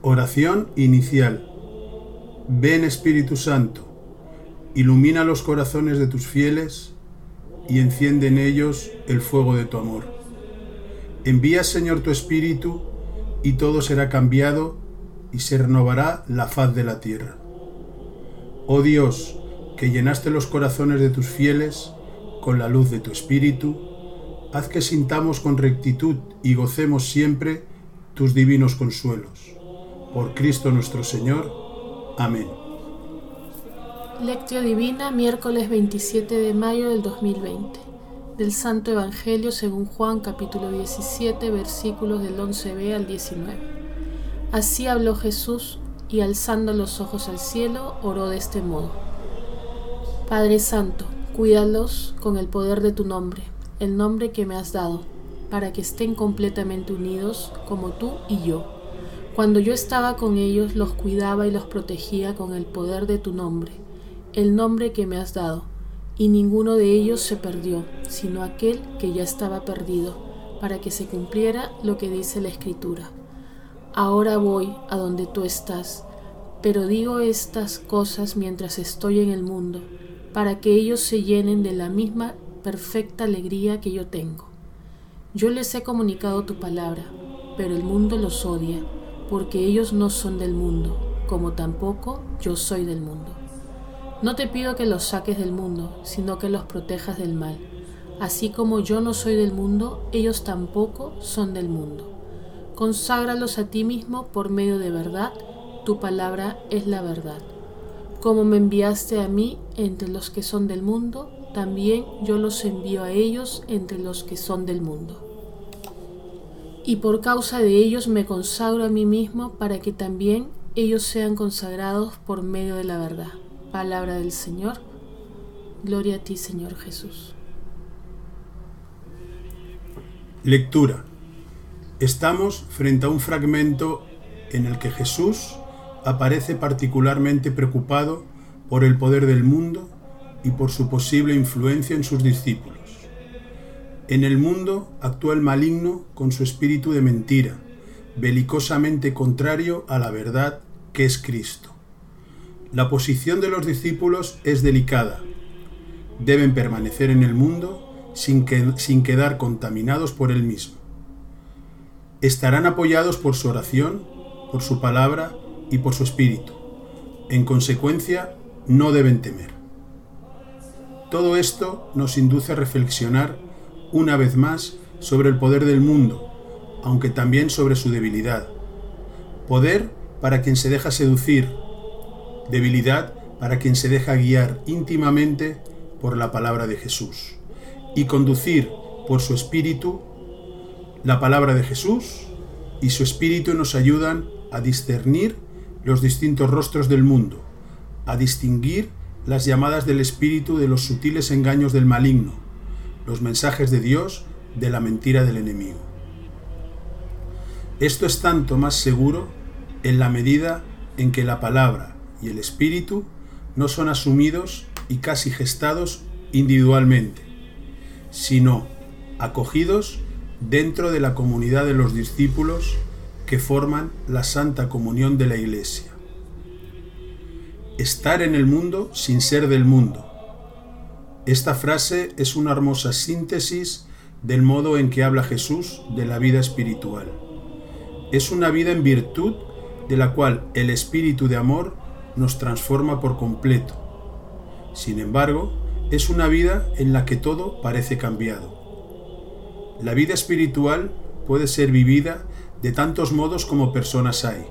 Oración inicial. Ven Espíritu Santo, ilumina los corazones de tus fieles y enciende en ellos el fuego de tu amor. Envía Señor tu Espíritu y todo será cambiado y se renovará la faz de la tierra. Oh Dios, que llenaste los corazones de tus fieles con la luz de tu Espíritu, haz que sintamos con rectitud y gocemos siempre tus divinos consuelos. Por Cristo nuestro Señor. Amén. Lectio Divina, miércoles 27 de mayo del 2020. Del Santo Evangelio según Juan capítulo 17 versículos del 11b al 19. Así habló Jesús y alzando los ojos al cielo oró de este modo. Padre Santo, cuídalos con el poder de tu nombre, el nombre que me has dado, para que estén completamente unidos como tú y yo cuando yo estaba con ellos, los cuidaba y los protegía con el poder de tu nombre, el nombre que me has dado, y ninguno de ellos se perdió, sino aquel que ya estaba perdido, para que se cumpliera lo que dice la Escritura. Ahora voy a donde tú estás, pero digo estas cosas mientras estoy en el mundo, para que ellos se llenen de la misma perfecta alegría que yo tengo. Yo les he comunicado tu palabra, pero el mundo los odia porque ellos no son del mundo, como tampoco yo soy del mundo. No te pido que los saques del mundo, sino que los protejas del mal. Así como yo no soy del mundo, ellos tampoco son del mundo. Conságralos a ti mismo por medio de verdad, tu palabra es la verdad. Como me enviaste a mí entre los que son del mundo, también yo los envío a ellos entre los que son del mundo y por causa de ellos me consagro a mí mismo para que también ellos sean consagrados por medio de la verdad. Palabra del Señor. Gloria a ti, Señor Jesús. Lectura. Estamos frente a un fragmento en el que Jesús aparece particularmente preocupado por el poder del mundo y por su posible influencia en sus discípulos. En el mundo actúa el maligno con su espíritu de mentira, belicosamente contrario a la verdad que es Cristo. La posición de los discípulos es delicada. Deben permanecer en el mundo sin, sin quedar contaminados por él mismo. Estarán apoyados por su oración, por su palabra y por su espíritu. En consecuencia, no deben temer. Todo esto nos induce a reflexionar una vez más sobre el poder del mundo, aunque también sobre su debilidad. Poder para quien se deja seducir, debilidad para quien se deja guiar íntimamente por la palabra de Jesús y conducir por su espíritu la palabra de Jesús y su espíritu nos ayudan a discernir los distintos rostros del mundo, a distinguir las llamadas del espíritu de los sutiles engaños del maligno, los mensajes de Dios de la mentira del enemigo. Esto es tanto más seguro en la medida en que la palabra y el espíritu no son asumidos y casi gestados individualmente, sino acogidos dentro de la comunidad de los discípulos que forman la santa comunión de la Iglesia. Estar en el mundo sin ser del mundo, esta frase es una hermosa síntesis del modo en que habla Jesús de la vida espiritual. Es una vida en virtud de la cual el espíritu de amor nos transforma por completo. Sin embargo, es una vida en la que todo parece cambiado. La vida espiritual puede ser vivida de tantos modos como personas hay.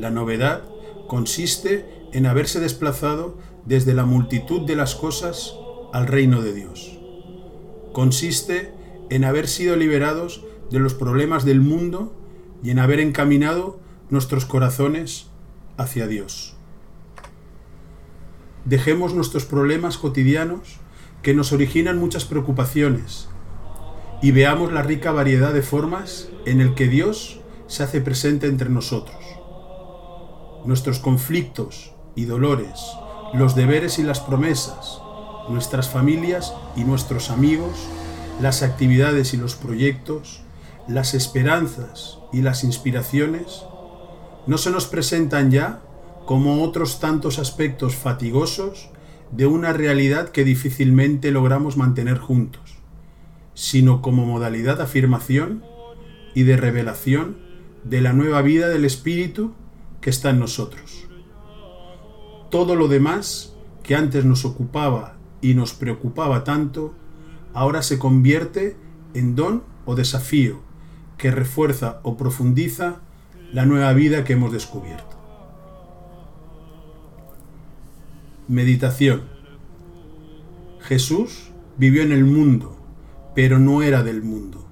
La novedad consiste en haberse desplazado desde la multitud de las cosas al reino de Dios. Consiste en haber sido liberados de los problemas del mundo y en haber encaminado nuestros corazones hacia Dios. Dejemos nuestros problemas cotidianos que nos originan muchas preocupaciones y veamos la rica variedad de formas en el que Dios se hace presente entre nosotros. Nuestros conflictos y dolores, los deberes y las promesas, nuestras familias y nuestros amigos, las actividades y los proyectos, las esperanzas y las inspiraciones, no se nos presentan ya como otros tantos aspectos fatigosos de una realidad que difícilmente logramos mantener juntos, sino como modalidad de afirmación y de revelación de la nueva vida del Espíritu que está en nosotros. Todo lo demás que antes nos ocupaba y nos preocupaba tanto, ahora se convierte en don o desafío que refuerza o profundiza la nueva vida que hemos descubierto. Meditación. Jesús vivió en el mundo, pero no era del mundo.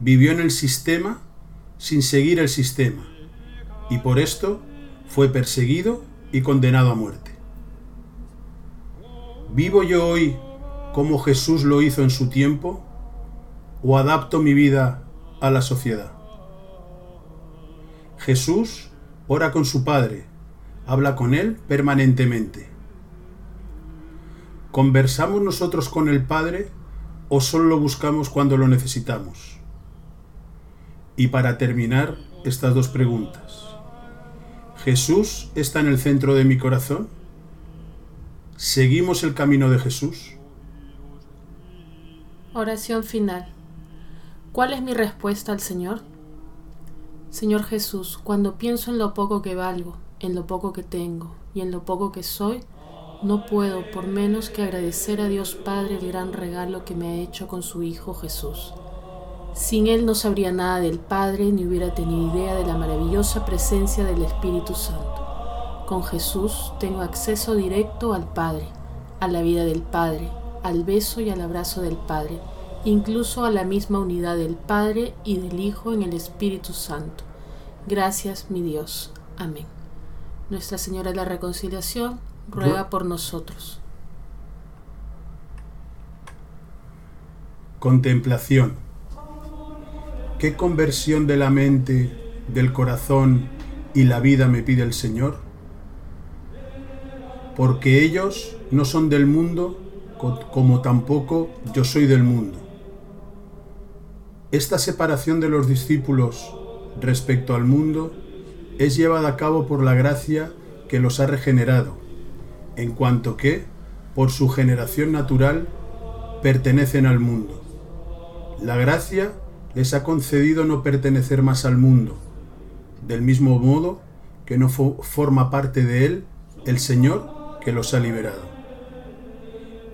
Vivió en el sistema sin seguir el sistema, y por esto fue perseguido y condenado a muerte. ¿Vivo yo hoy como Jesús lo hizo en su tiempo o adapto mi vida a la sociedad? Jesús ora con su Padre, habla con Él permanentemente. ¿Conversamos nosotros con el Padre o solo lo buscamos cuando lo necesitamos? Y para terminar, estas dos preguntas. ¿Jesús está en el centro de mi corazón? ¿Seguimos el camino de Jesús? Oración final. ¿Cuál es mi respuesta al Señor? Señor Jesús, cuando pienso en lo poco que valgo, en lo poco que tengo y en lo poco que soy, no puedo por menos que agradecer a Dios Padre el gran regalo que me ha hecho con su Hijo Jesús. Sin Él no sabría nada del Padre ni hubiera tenido idea de la maravillosa presencia del Espíritu Santo. Con Jesús tengo acceso directo al Padre, a la vida del Padre, al beso y al abrazo del Padre, incluso a la misma unidad del Padre y del Hijo en el Espíritu Santo. Gracias, mi Dios. Amén. Nuestra Señora de la Reconciliación, ruega por nosotros. Contemplación. ¿Qué conversión de la mente, del corazón y la vida me pide el Señor? Porque ellos no son del mundo como tampoco yo soy del mundo. Esta separación de los discípulos respecto al mundo es llevada a cabo por la gracia que los ha regenerado, en cuanto que, por su generación natural, pertenecen al mundo. La gracia les ha concedido no pertenecer más al mundo, del mismo modo que no forma parte de él el Señor que los ha liberado.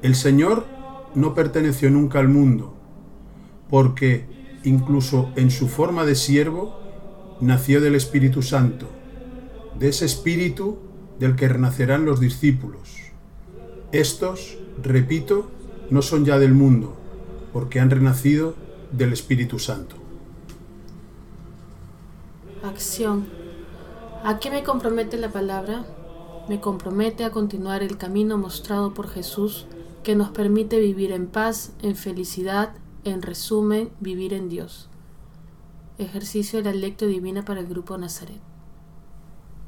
El Señor no perteneció nunca al mundo, porque incluso en su forma de siervo nació del Espíritu Santo, de ese Espíritu del que renacerán los discípulos. Estos, repito, no son ya del mundo, porque han renacido del Espíritu Santo. Acción. ¿A qué me compromete la palabra? Me compromete a continuar el camino mostrado por Jesús que nos permite vivir en paz, en felicidad, en resumen, vivir en Dios. Ejercicio de la lectura divina para el Grupo Nazaret.